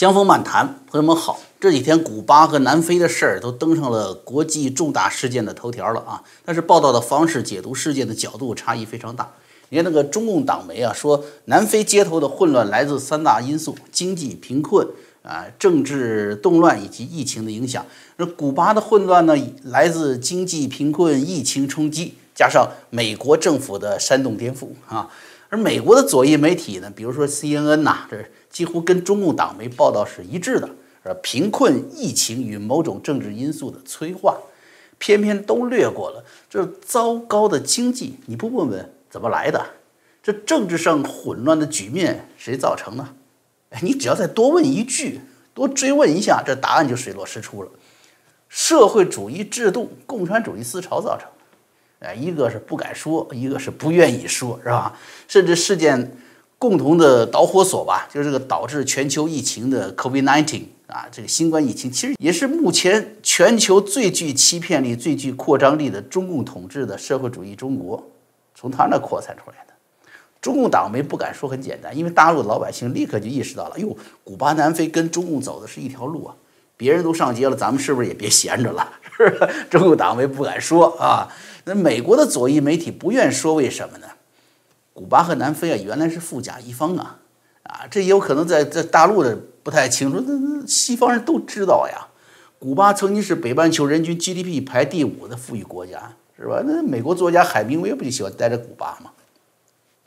江峰漫谈，朋友们好。这几天古巴和南非的事儿都登上了国际重大事件的头条了啊！但是报道的方式、解读事件的角度差异非常大。你看那个中共党媒啊，说南非街头的混乱来自三大因素：经济贫困啊、政治动乱以及疫情的影响。那古巴的混乱呢，来自经济贫困、疫情冲击，加上美国政府的煽动颠覆啊。而美国的左翼媒体呢，比如说 CNN 呐，这几乎跟中共党媒报道是一致的。而，贫困、疫情与某种政治因素的催化，偏偏都略过了。这糟糕的经济，你不问问怎么来的？这政治上混乱的局面谁造成的？哎，你只要再多问一句，多追问一下，这答案就水落石出了。社会主义制度、共产主义思潮造成的。哎，一个是不敢说，一个是不愿意说，是吧？甚至事件共同的导火索吧，就是这个导致全球疫情的 COVID-19。啊，这个新冠疫情其实也是目前全球最具欺骗力、最具扩张力的中共统治的社会主义中国，从他那扩散出来的。中共党媒不敢说很简单，因为大陆的老百姓立刻就意识到了，哟，古巴、南非跟中共走的是一条路啊，别人都上街了，咱们是不是也别闲着了？是不是？中共党媒不敢说啊。那美国的左翼媒体不愿说，为什么呢？古巴和南非啊，原来是富甲一方啊，啊，这也有可能在在大陆的。不太清楚，那那西方人都知道呀。古巴曾经是北半球人均 GDP 排第五的富裕国家，是吧？那美国作家海明威不就喜欢待在古巴吗？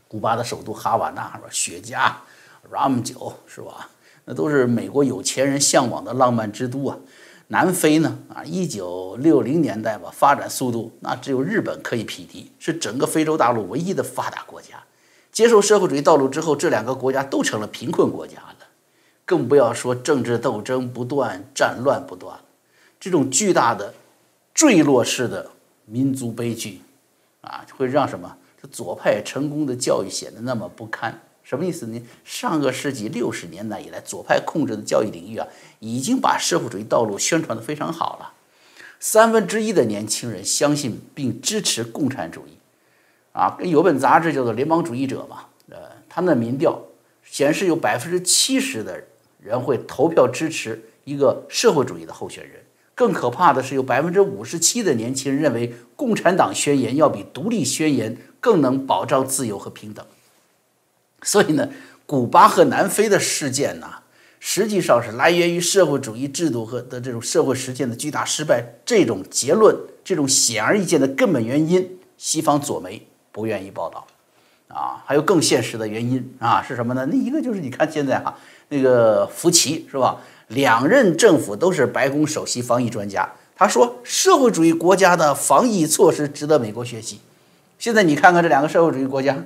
古巴的首都哈瓦那，是吧？雪茄、rum 酒，是吧？那都是美国有钱人向往的浪漫之都啊。南非呢？啊，一九六零年代吧，发展速度那只有日本可以匹敌，是整个非洲大陆唯一的发达国家。接受社会主义道路之后，这两个国家都成了贫困国家了。更不要说政治斗争不断、战乱不断，这种巨大的坠落式的民族悲剧，啊，会让什么？这左派成功的教育显得那么不堪。什么意思呢？上个世纪六十年代以来，左派控制的教育领域啊，已经把社会主义道路宣传的非常好了。三分之一的年轻人相信并支持共产主义，啊，有本杂志叫做《联邦主义者》嘛，呃，他那民调显示有百分之七十的。人会投票支持一个社会主义的候选人。更可怕的是，有百分之五十七的年轻人认为，共产党宣言要比独立宣言更能保障自由和平等。所以呢，古巴和南非的事件呢，实际上是来源于社会主义制度和的这种社会实践的巨大失败。这种结论，这种显而易见的根本原因，西方左媒不愿意报道。啊，还有更现实的原因啊，是什么呢？那一个就是你看现在哈。那个福奇是吧？两任政府都是白宫首席防疫专家。他说，社会主义国家的防疫措施值得美国学习。现在你看看这两个社会主义国家，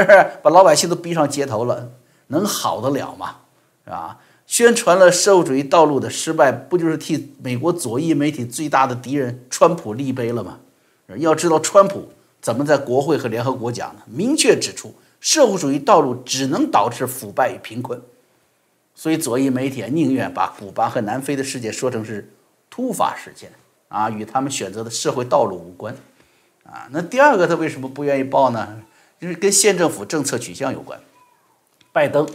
是 把老百姓都逼上街头了？能好得了吗？是吧？宣传了社会主义道路的失败，不就是替美国左翼媒体最大的敌人川普立碑了吗？要知道，川普怎么在国会和联合国讲的？明确指出，社会主义道路只能导致腐败与贫困。所以左翼媒体宁愿把古巴和南非的事件说成是突发事件啊，与他们选择的社会道路无关啊。那第二个他为什么不愿意报呢？就是跟县政府政策取向有关。拜登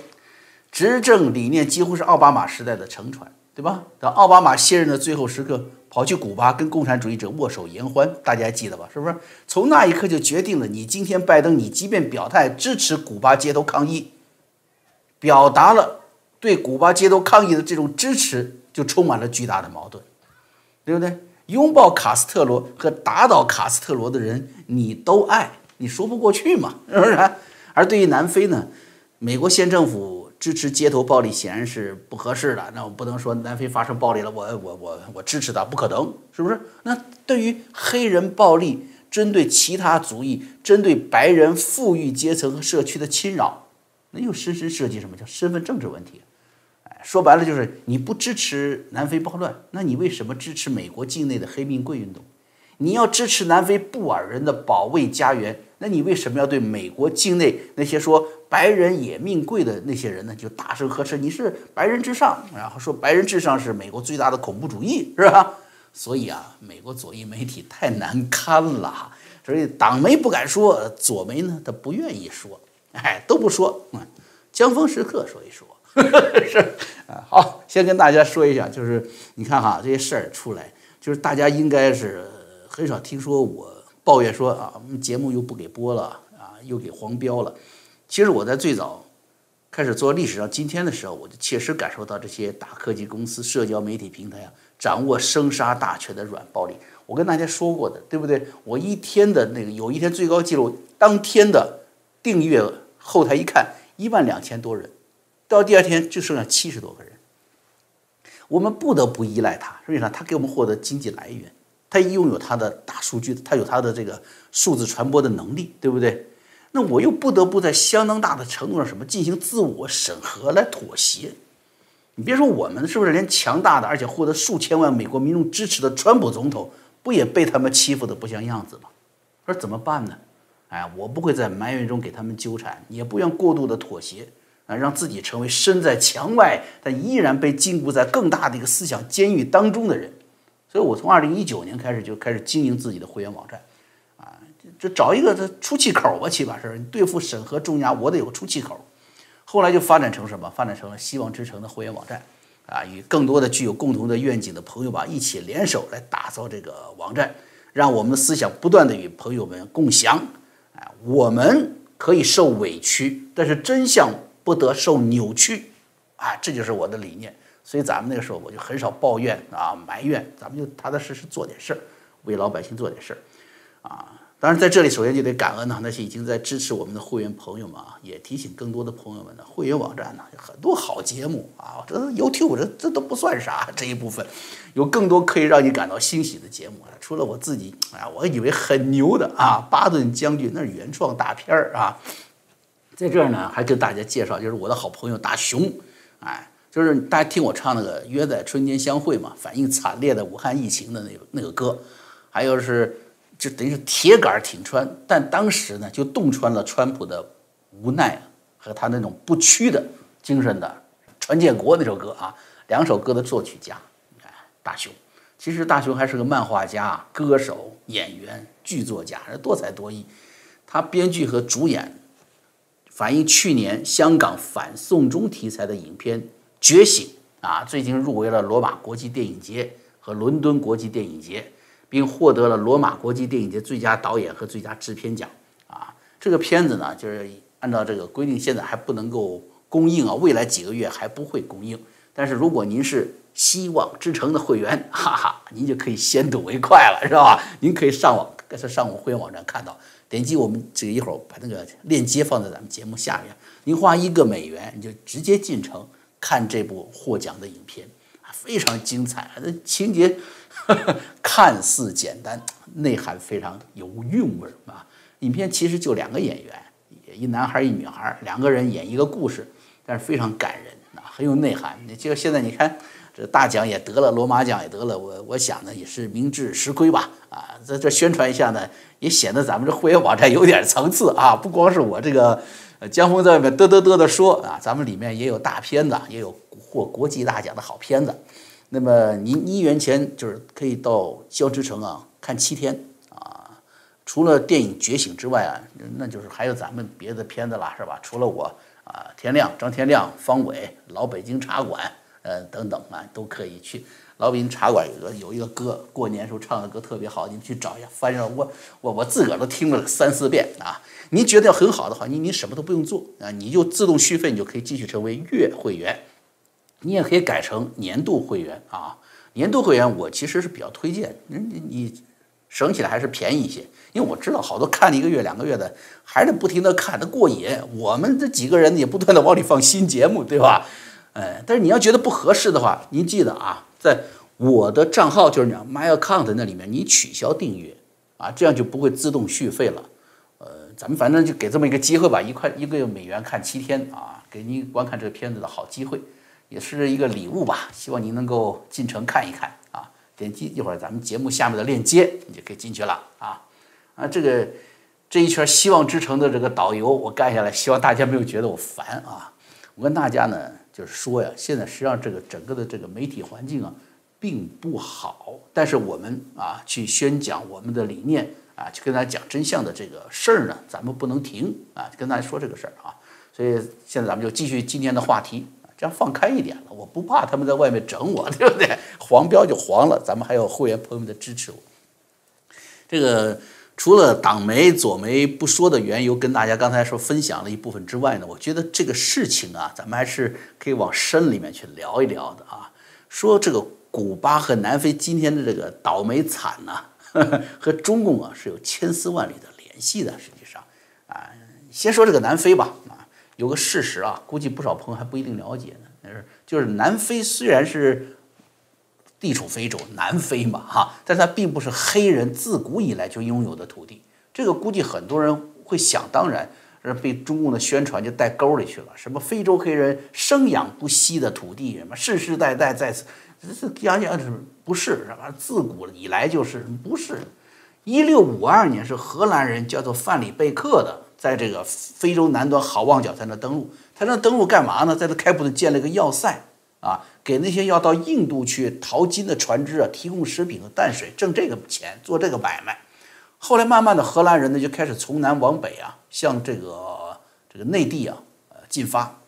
执政理念几乎是奥巴马时代的承传，对吧？等奥巴马卸任的最后时刻，跑去古巴跟共产主义者握手言欢，大家还记得吧？是不是？从那一刻就决定了，你今天拜登，你即便表态支持古巴街头抗议，表达了。对古巴街头抗议的这种支持，就充满了巨大的矛盾，对不对？拥抱卡斯特罗和打倒卡斯特罗的人，你都爱，你说不过去嘛，是不是？而对于南非呢，美国县政府支持街头暴力显然是不合适的。那我不能说南非发生暴力了，我我我我支持他，不可能，是不是？那对于黑人暴力、针对其他族裔、针对白人富裕阶层和社区的侵扰，那又深深涉及什么叫身份政治问题？哎说白了就是你不支持南非暴乱，那你为什么支持美国境内的黑命贵运动？你要支持南非布尔人的保卫家园，那你为什么要对美国境内那些说白人也命贵的那些人呢？就大声呵斥你是白人至上，然后说白人至上是美国最大的恐怖主义，是吧？所以啊，美国左翼媒体太难堪了，所以党媒不敢说，左媒呢他不愿意说，哎，都不说。嗯，江峰时刻说一说。是啊，好，先跟大家说一下，就是你看哈，这些事儿出来，就是大家应该是很少听说我抱怨说啊，我们节目又不给播了啊，又给黄标了。其实我在最早开始做历史上今天的时候，我就切实感受到这些大科技公司、社交媒体平台啊，掌握生杀大权的软暴力。我跟大家说过的，对不对？我一天的那个有一天最高记录，当天的订阅后台一看，一万两千多人。到第二天就剩下七十多个人，我们不得不依赖它，为啥？它给我们获得经济来源，它拥有它的大数据，它有它的这个数字传播的能力，对不对？那我又不得不在相当大的程度上什么进行自我审核来妥协。你别说我们是不是连强大的而且获得数千万美国民众支持的川普总统，不也被他们欺负的不像样子吗？说怎么办呢？哎，我不会在埋怨中给他们纠缠，也不愿过度的妥协。啊，让自己成为身在墙外但依然被禁锢在更大的一个思想监狱当中的人，所以我从二零一九年开始就开始经营自己的会员网站，啊，就找一个这出气口吧，起码是对付审核重压，我得有个出气口。后来就发展成什么？发展成了希望之城的会员网站，啊，与更多的具有共同的愿景的朋友吧一起联手来打造这个网站，让我们的思想不断的与朋友们共享。啊，我们可以受委屈，但是真相。不得受扭曲，啊，这就是我的理念。所以咱们那个时候我就很少抱怨啊埋怨，咱们就踏踏实实做点事儿，为老百姓做点事儿，啊。当然在这里首先就得感恩呢那些已经在支持我们的会员朋友们啊，也提醒更多的朋友们呢，会员网站呢有很多好节目啊，这 YouTube 这这都不算啥，这一部分有更多可以让你感到欣喜的节目。除了我自己，哎，我以为很牛的啊，巴顿将军那是原创大片儿啊。在这儿呢，还跟大家介绍，就是我的好朋友大熊，哎，就是大家听我唱那个《约在春天相会》嘛，反映惨烈的武汉疫情的那个那个歌，还有是就等于是铁杆挺川，但当时呢就洞穿了川普的无奈和他那种不屈的精神的《传建国》那首歌啊，两首歌的作曲家，你看大雄，其实大雄还是个漫画家、歌手、演员、剧作家，多才多艺，他编剧和主演。反映去年香港反送中题材的影片《觉醒》啊，最近入围了罗马国际电影节和伦敦国际电影节，并获得了罗马国际电影节最佳导演和最佳制片奖啊。这个片子呢，就是按照这个规定，现在还不能够公映啊，未来几个月还不会公映。但是如果您是希望之城的会员，哈哈，您就可以先睹为快了，是吧？您可以上网，在上我会员网站看到。点击我们这个一会儿把那个链接放在咱们节目下面，您花一个美元，你就直接进城看这部获奖的影片，非常精彩，这情节 看似简单，内涵非常有韵味儿啊。影片其实就两个演员，一男孩一女孩，两个人演一个故事，但是非常感人啊，很有内涵。你就现在你看。这大奖也得了，罗马奖也得了，我我想呢也是明智实亏吧，啊，在这宣传一下呢，也显得咱们这会员网站有点层次啊，不光是我这个呃江峰在外面嘚嘚嘚的说啊，咱们里面也有大片子，也有获国际大奖的好片子。那么您一元钱就是可以到交之城啊看七天啊，除了电影《觉醒》之外啊，那就是还有咱们别的片子啦，是吧？除了我啊，天亮、张天亮、方伟、老北京茶馆。呃，等等啊，都可以去。老北京茶馆有个有一个歌，过年时候唱的歌特别好，你们去找一下。翻上我我我自个儿都听了三四遍啊。您觉得要很好的话，您您什么都不用做啊，你就自动续费，你就可以继续成为月会员。你也可以改成年度会员啊。年度会员我其实是比较推荐，你你你省起来还是便宜一些，因为我知道好多看了一个月两个月的，还是不停的看的过瘾。我们这几个人也不断的往里放新节目，对吧？哎，但是你要觉得不合适的话，您记得啊，在我的账号就是 my account 那里面，你取消订阅啊，这样就不会自动续费了。呃，咱们反正就给这么一个机会吧，一块一个美元看七天啊，给您观看这个片子的好机会，也是一个礼物吧。希望您能够进城看一看啊，点击一会儿咱们节目下面的链接，你就可以进去了啊啊，这个这一圈希望之城的这个导游我干下来，希望大家没有觉得我烦啊，我跟大家呢。就是说呀，现在实际上这个整个的这个媒体环境啊，并不好。但是我们啊，去宣讲我们的理念啊，去跟大家讲真相的这个事儿呢，咱们不能停啊，跟大家说这个事儿啊。所以现在咱们就继续今天的话题，这样放开一点了，我不怕他们在外面整我，对不对？黄标就黄了，咱们还有会员朋友们的支持我。这个除了党媒、左媒不说的缘由，跟大家刚才说分享了一部分之外呢，我觉得这个事情啊，咱们还是可以往深里面去聊一聊的啊。说这个古巴和南非今天的这个倒霉惨呐，和中共啊是有千丝万缕的联系的。实际上啊，先说这个南非吧啊，有个事实啊，估计不少朋友还不一定了解呢，就是南非虽然是。地处非洲南非嘛，哈，但它并不是黑人自古以来就拥有的土地。这个估计很多人会想当然，而被中共的宣传就带沟里去了。什么非洲黑人生养不息的土地，什么世世代代在此，这是讲讲是不是？什么自古以来就是不是？一六五二年是荷兰人叫做范里贝克的，在这个非洲南端好望角在那登陆。他那登陆干嘛呢？在这开普敦建了个要塞。啊，给那些要到印度去淘金的船只啊，提供食品和淡水，挣这个钱，做这个买卖。后来慢慢的，荷兰人呢就开始从南往北啊，向这个这个内地啊，呃进发。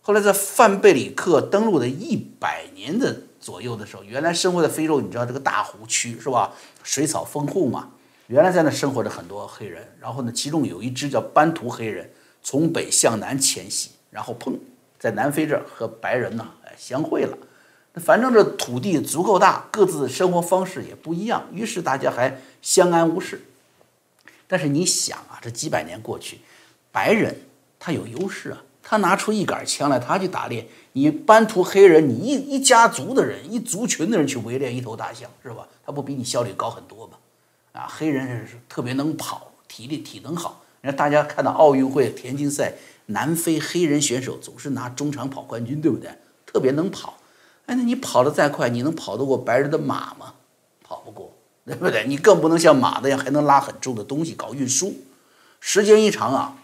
后来在范贝里克登陆的一百年的左右的时候，原来生活在非洲，你知道这个大湖区是吧？水草丰厚嘛，原来在那生活着很多黑人。然后呢，其中有一支叫班图黑人，从北向南迁徙，然后砰，在南非这儿和白人呢。相会了，反正这土地足够大，各自生活方式也不一样，于是大家还相安无事。但是你想啊，这几百年过去，白人他有优势啊，他拿出一杆枪来，他去打猎。你班图黑人，你一一家族的人，一族群的人去围猎一头大象，是吧？他不比你效率高很多吗？啊，黑人是特别能跑，体力体能好。你看大家看到奥运会田径赛，南非黑人选手总是拿中长跑冠军，对不对？特别能跑，哎，那你跑得再快，你能跑得过白人的马吗？跑不过，对不对？你更不能像马那样还能拉很重的东西搞运输。时间一长啊，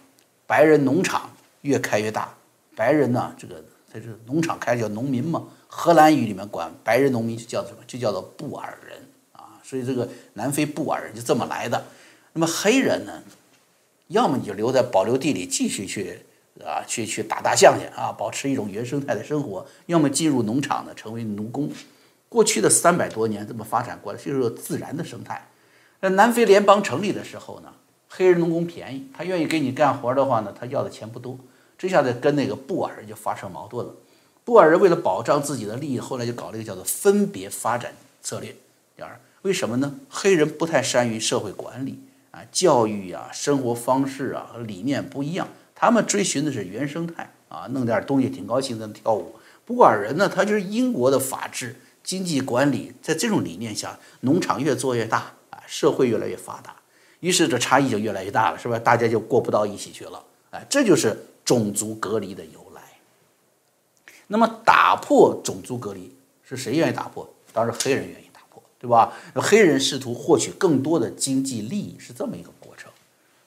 白人农场越开越大，白人呢，这个在这农场开叫农民嘛，荷兰语里面管白人农民就叫什么？就叫做布尔人啊。所以这个南非布尔人就这么来的。那么黑人呢，要么你就留在保留地里继续去。啊，去去打大象去啊，保持一种原生态的生活；要么进入农场呢，成为奴工。过去的三百多年这么发展过来，就是自然的生态。那南非联邦成立的时候呢，黑人农工便宜，他愿意给你干活的话呢，他要的钱不多。这下子跟那个布尔人就发生矛盾了。布尔人为了保障自己的利益，后来就搞了一个叫做分别发展策略。第二，为什么呢？黑人不太善于社会管理啊，教育啊，生活方式啊和理念不一样。他们追寻的是原生态啊，弄点东西挺高兴，在那跳舞。布尔人呢，他就是英国的法治经济管理，在这种理念下，农场越做越大啊，社会越来越发达，于是这差异就越来越大了，是吧？大家就过不到一起去了，哎，这就是种族隔离的由来。那么打破种族隔离是谁愿意打破？当然黑人愿意打破，对吧？黑人试图获取更多的经济利益，是这么一个过程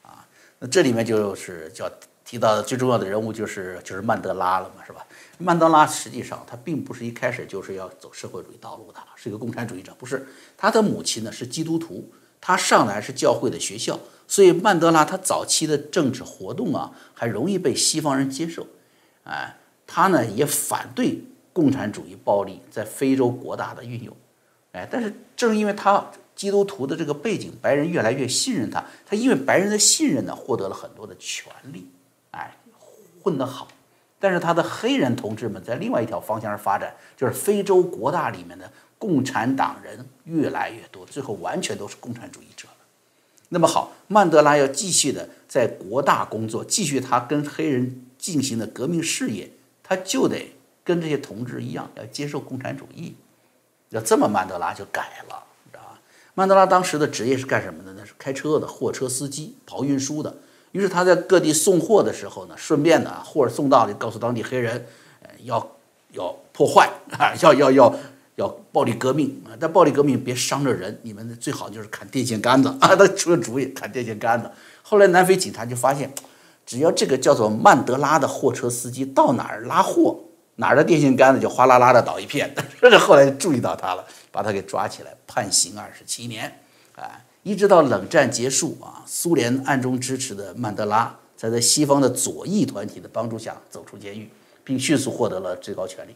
啊。那这里面就是叫。提到的最重要的人物就是就是曼德拉了嘛，是吧？曼德拉实际上他并不是一开始就是要走社会主义道路的，是一个共产主义者，不是？他的母亲呢是基督徒，他上来是教会的学校，所以曼德拉他早期的政治活动啊，还容易被西方人接受。哎，他呢也反对共产主义暴力在非洲国大的运用。哎，但是正因为他基督徒的这个背景，白人越来越信任他，他因为白人的信任呢，获得了很多的权利。哎，混得好，但是他的黑人同志们在另外一条方向上发展，就是非洲国大里面的共产党人越来越多，最后完全都是共产主义者了。那么好，曼德拉要继续的在国大工作，继续他跟黑人进行的革命事业，他就得跟这些同志一样，要接受共产主义。要这么，曼德拉就改了，知道吧？曼德拉当时的职业是干什么的？那是开车的，货车司机，跑运输的。于是他在各地送货的时候呢，顺便呢，货送到就告诉当地黑人，呃，要要破坏啊，要要要要暴力革命啊！但暴力革命别伤着人，你们最好就是砍电线杆子啊！他出了主意，砍电线杆子。后来南非警察就发现，只要这个叫做曼德拉的货车司机到哪儿拉货，哪儿的电线杆子就哗啦啦的倒一片。这是后来注意到他了，把他给抓起来，判刑二十七年，哎。一直到冷战结束啊，苏联暗中支持的曼德拉，才在西方的左翼团体的帮助下走出监狱，并迅速获得了最高权力。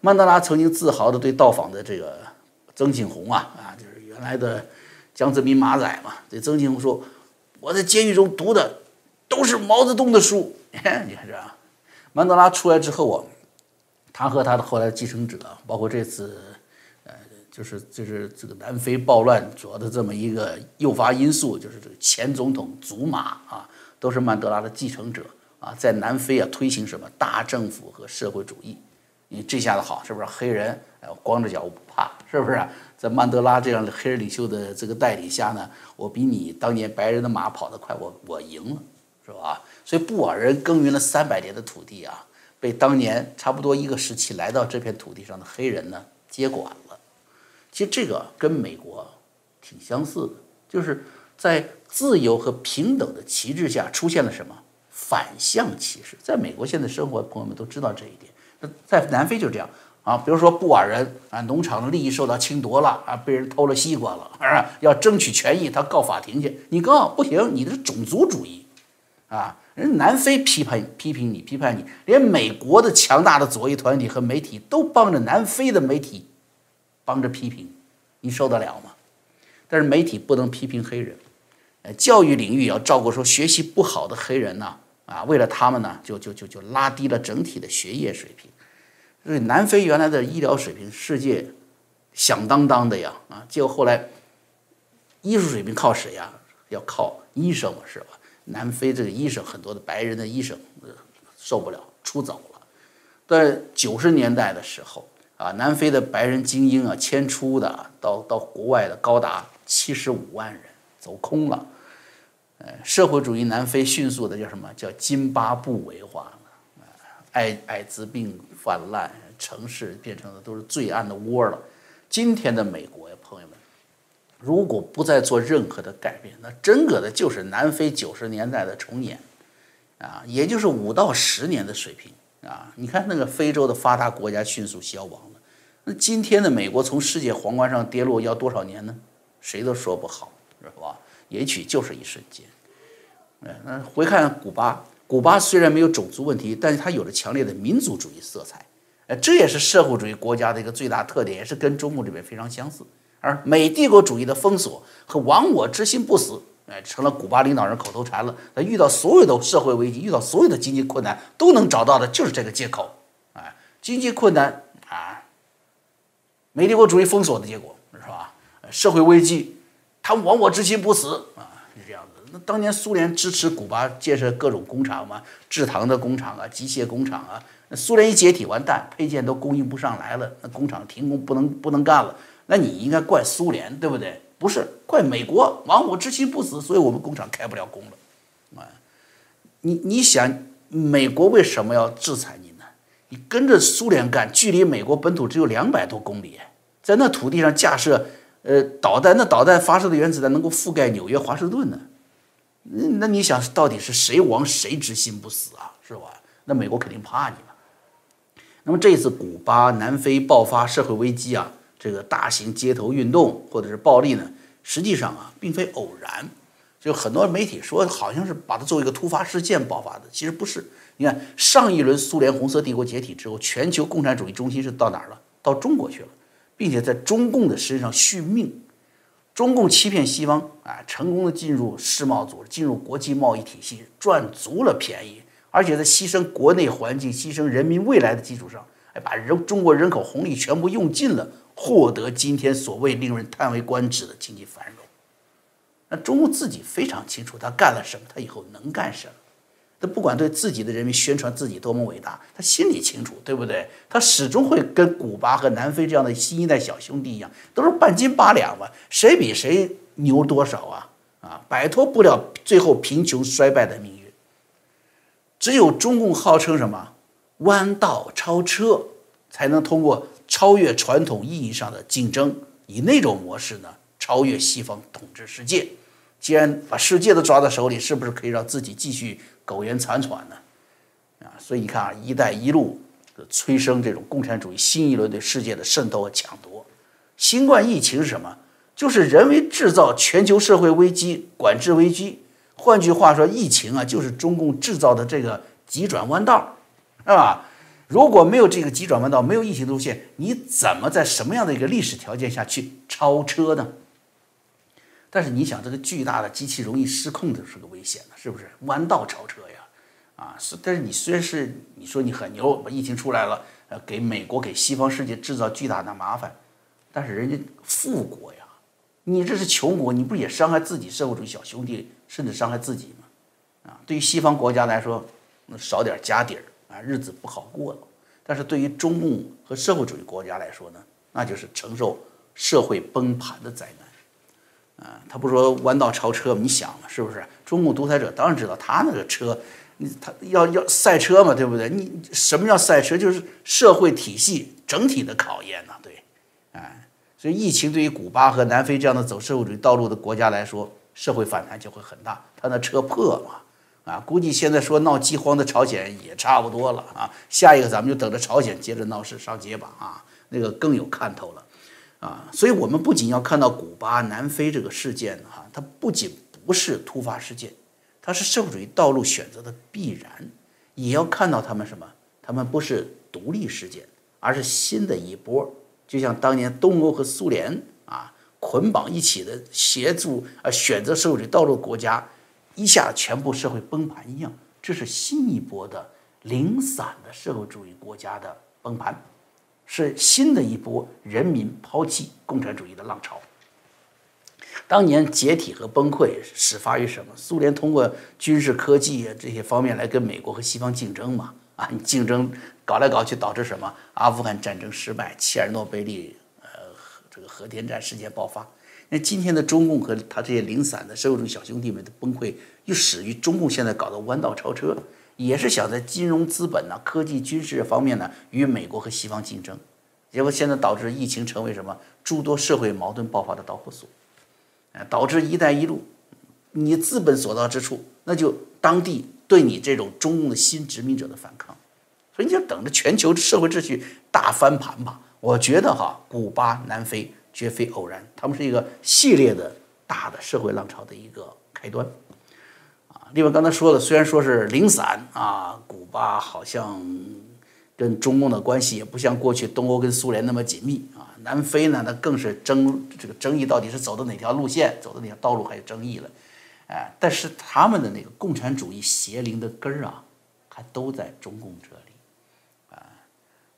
曼德拉曾经自豪地对到访的这个曾庆红啊啊，就是原来的江泽民马仔嘛，对曾庆红说：“我在监狱中读的都是毛泽东的书。”你看这啊，曼德拉出来之后啊，他和他的后来的继承者，包括这次。就是就是这个南非暴乱主要的这么一个诱发因素，就是这个前总统祖马啊，都是曼德拉的继承者啊，在南非啊推行什么大政府和社会主义，你这下子好是不是？黑人哎光着脚我不怕是不是？在曼德拉这样的黑人领袖的这个带领下呢，我比你当年白人的马跑得快，我我赢了是吧？所以布尔人耕耘了三百年的土地啊，被当年差不多一个时期来到这片土地上的黑人呢接管。其实这个跟美国挺相似的，就是在自由和平等的旗帜下出现了什么反向歧视。在美国现在生活，朋友们都知道这一点。那在南非就这样啊，比如说布尔人啊，农场的利益受到侵夺了啊，被人偷了西瓜了，啊，要争取权益，他告法庭去。你告不行，你的是种族主义啊！人南非批判批评你，批判你，连美国的强大的左翼团体和媒体都帮着南非的媒体。帮着批评，你受得了吗？但是媒体不能批评黑人，呃，教育领域也要照顾说学习不好的黑人呢，啊，为了他们呢，就就就就拉低了整体的学业水平。所以南非原来的医疗水平世界响当当的呀，啊，结果后来医术水平靠谁呀？要靠医生嘛，是吧？南非这个医生很多的白人的医生受不了，出走了。在九十年代的时候。啊，南非的白人精英啊，迁出的到到国外的高达七十五万人，走空了。呃，社会主义南非迅速的叫什么叫津巴布韦化了？艾艾滋病泛滥，城市变成的都是罪案的窝了。今天的美国呀，朋友们，如果不再做任何的改变，那真个的就是南非九十年代的重演，啊，也就是五到十年的水平啊。你看那个非洲的发达国家迅速消亡。那今天的美国从世界皇冠上跌落要多少年呢？谁都说不好，是吧？也许就是一瞬间。哎，那回看古巴，古巴虽然没有种族问题，但是它有着强烈的民族主义色彩。哎，这也是社会主义国家的一个最大特点，也是跟中共这边非常相似。而美帝国主义的封锁和亡我之心不死，哎，成了古巴领导人口头禅了。他遇到所有的社会危机，遇到所有的经济困难，都能找到的就是这个借口。哎，经济困难。美帝国主义封锁的结果是吧？社会危机，他亡我之心不死啊，是这样子。那当年苏联支持古巴建设各种工厂嘛，制糖的工厂啊，机械工厂啊。苏联一解体完蛋，配件都供应不上来了，那工厂停工不能不能干了。那你应该怪苏联对不对？不是怪美国亡我之心不死，所以我们工厂开不了工了。啊，你你想美国为什么要制裁你？你跟着苏联干，距离美国本土只有两百多公里，在那土地上架设呃导弹，那导弹发射的原子弹能够覆盖纽约、华盛顿呢？那那你想到底是谁亡谁之心不死啊？是吧？那美国肯定怕你了。那么这一次古巴、南非爆发社会危机啊，这个大型街头运动或者是暴力呢，实际上啊并非偶然，就很多媒体说好像是把它作为一个突发事件爆发的，其实不是。你看，上一轮苏联红色帝国解体之后，全球共产主义中心是到哪儿了？到中国去了，并且在中共的身上续命。中共欺骗西方啊，成功的进入世贸组织，进入国际贸易体系，赚足了便宜，而且在牺牲国内环境、牺牲人民未来的基础上，哎，把人中国人口红利全部用尽了，获得今天所谓令人叹为观止的经济繁荣。那中共自己非常清楚，他干了什么，他以后能干什么。他不管对自己的人民宣传自己多么伟大，他心里清楚，对不对？他始终会跟古巴和南非这样的新一代小兄弟一样，都是半斤八两嘛，谁比谁牛多少啊？啊，摆脱不了最后贫穷衰败的命运。只有中共号称什么弯道超车，才能通过超越传统意义上的竞争，以那种模式呢超越西方统治世界。既然把世界都抓在手里，是不是可以让自己继续？苟延残喘呢，啊，所以你看啊，“一带一路”催生这种共产主义新一轮对世界的渗透和抢夺。新冠疫情是什么？就是人为制造全球社会危机、管制危机。换句话说，疫情啊，就是中共制造的这个急转弯道，是吧？如果没有这个急转弯道，没有疫情路线，你怎么在什么样的一个历史条件下去超车呢？但是你想，这个巨大的机器容易失控这是个危险的，是不是？弯道超车呀，啊，是。但是你虽然是你说你很牛，把疫情出来了，呃，给美国给西方世界制造巨大的麻烦，但是人家富国呀，你这是穷国，你不也伤害自己社会主义小兄弟，甚至伤害自己吗？啊，对于西方国家来说，那少点家底儿啊，日子不好过了。但是对于中共和社会主义国家来说呢，那就是承受社会崩盘的灾难。啊，他不说弯道超车吗？你想嘛，是不是？中共独裁者当然知道，他那个车，你他要要赛车嘛，对不对？你什么叫赛车？就是社会体系整体的考验呐，对，哎，所以疫情对于古巴和南非这样的走社会主义道路的国家来说，社会反弹就会很大。他那车破嘛，啊，估计现在说闹饥荒的朝鲜也差不多了啊。下一个咱们就等着朝鲜接着闹事上街吧，啊，那个更有看头了。啊，所以我们不仅要看到古巴、南非这个事件哈，它不仅不是突发事件，它是社会主义道路选择的必然，也要看到他们什么？他们不是独立事件，而是新的一波，就像当年东欧和苏联啊捆绑一起的协助啊选择社会主义道路国家，一下全部社会崩盘一样，这是新一波的零散的社会主义国家的崩盘。是新的一波人民抛弃共产主义的浪潮。当年解体和崩溃始发于什么？苏联通过军事科技这些方面来跟美国和西方竞争嘛？啊，你竞争搞来搞去导致什么？阿富汗战争失败，切尔诺贝利呃这个核电站事件爆发。那今天的中共和他这些零散的社会主义小兄弟们的崩溃，又始于中共现在搞的弯道超车。也是想在金融资本呢、科技、军事方面呢与美国和西方竞争，结果现在导致疫情成为什么诸多社会矛盾爆发的导火索，哎，导致“一带一路”，你资本所到之处，那就当地对你这种中共的新殖民者的反抗，所以你就等着全球社会秩序大翻盘吧。我觉得哈，古巴、南非绝非偶然，他们是一个系列的大的社会浪潮的一个开端。另外，刚才说的，虽然说是零散啊，古巴好像跟中共的关系也不像过去东欧跟苏联那么紧密啊。南非呢，那更是争这个争议到底是走的哪条路线，走的哪条道路还有争议了。哎，但是他们的那个共产主义邪灵的根儿啊，还都在中共这里啊。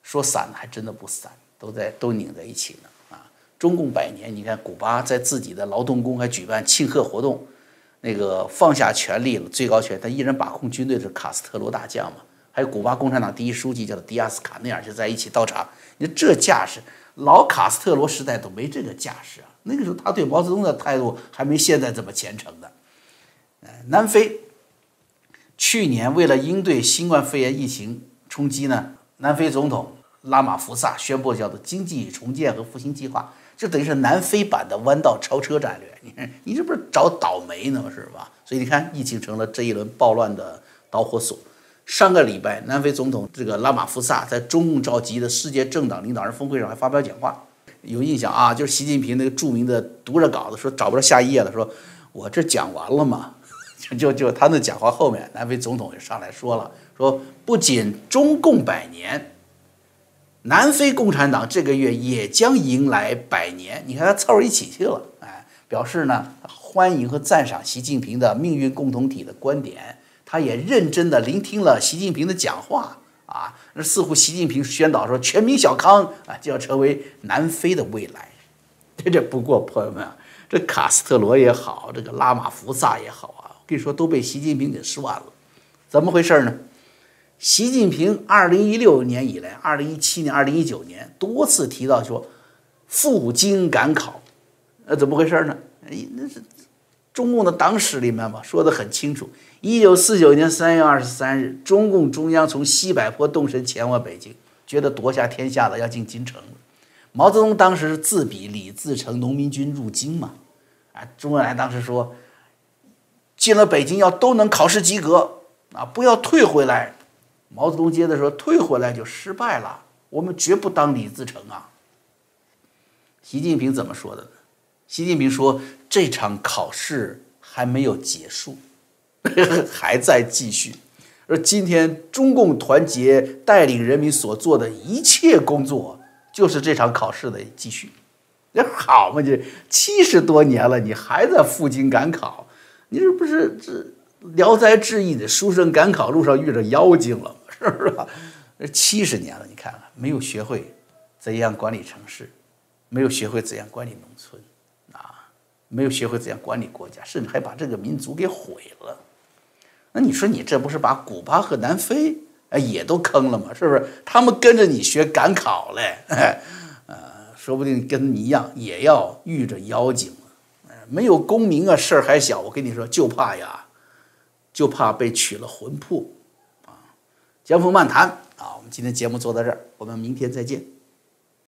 说散还真的不散，都在都拧在一起呢啊。中共百年，你看古巴在自己的劳动宫还举办庆贺活动。那个放下权力了，最高权，他依然把控军队的卡斯特罗大将嘛，还有古巴共产党第一书记叫做迪亚斯卡内尔就在一起到场。你这架势，老卡斯特罗时代都没这个架势啊。那个时候他对毛泽东的态度还没现在这么虔诚的。南非去年为了应对新冠肺炎疫情冲击呢，南非总统拉马福萨宣布叫做经济重建和复兴计划。就等于是南非版的弯道超车战略，你你这不是找倒霉呢吗？是吧？所以你看，疫情成了这一轮暴乱的导火索。上个礼拜，南非总统这个拉马福萨在中共召集的世界政党领导人峰会上还发表讲话，有印象啊？就是习近平那个著名的读着稿子说找不着下一页了，说我这讲完了嘛？就就他那讲话后面，南非总统也上来说了，说不仅中共百年。南非共产党这个月也将迎来百年，你看他凑一起去了，哎，表示呢欢迎和赞赏习近平的命运共同体的观点，他也认真的聆听了习近平的讲话啊，那似乎习近平宣导说全民小康啊就要成为南非的未来，这不过朋友们啊，这卡斯特罗也好，这个拉马福萨也好啊，我跟你说都被习近平给涮了，怎么回事呢？习近平二零一六年以来，二零一七年、二零一九年多次提到说赴京赶考，呃，怎么回事呢？哎，那是中共的党史里面嘛，说的很清楚。一九四九年三月二十三日，中共中央从西柏坡动身前往北京，觉得夺下天下了，要进京城了。毛泽东当时是自比李自成农民军入京嘛，啊，周恩来当时说，进了北京要都能考试及格啊，不要退回来。毛泽东接着说：“退回来就失败了，我们绝不当李自成啊。”习近平怎么说的呢？习近平说：“这场考试还没有结束，还在继续。”而今天中共团结带领人民所做的一切工作，就是这场考试的继续。那好嘛，这七十多年了，你还在赴京赶考，你这不是这《聊斋志异》的书生赶考路上遇着妖精了吗？是不是？这七十年了，你看看，没有学会怎样管理城市，没有学会怎样管理农村，啊，没有学会怎样管理国家，甚至还把这个民族给毁了。那你说你这不是把古巴和南非哎也都坑了吗？是不是？他们跟着你学赶考嘞，呃，说不定跟你一样也要遇着妖精了。没有功名啊，事儿还小。我跟你说，就怕呀，就怕被取了魂魄。江峰漫谈啊，我们今天节目做到这儿，我们明天再见。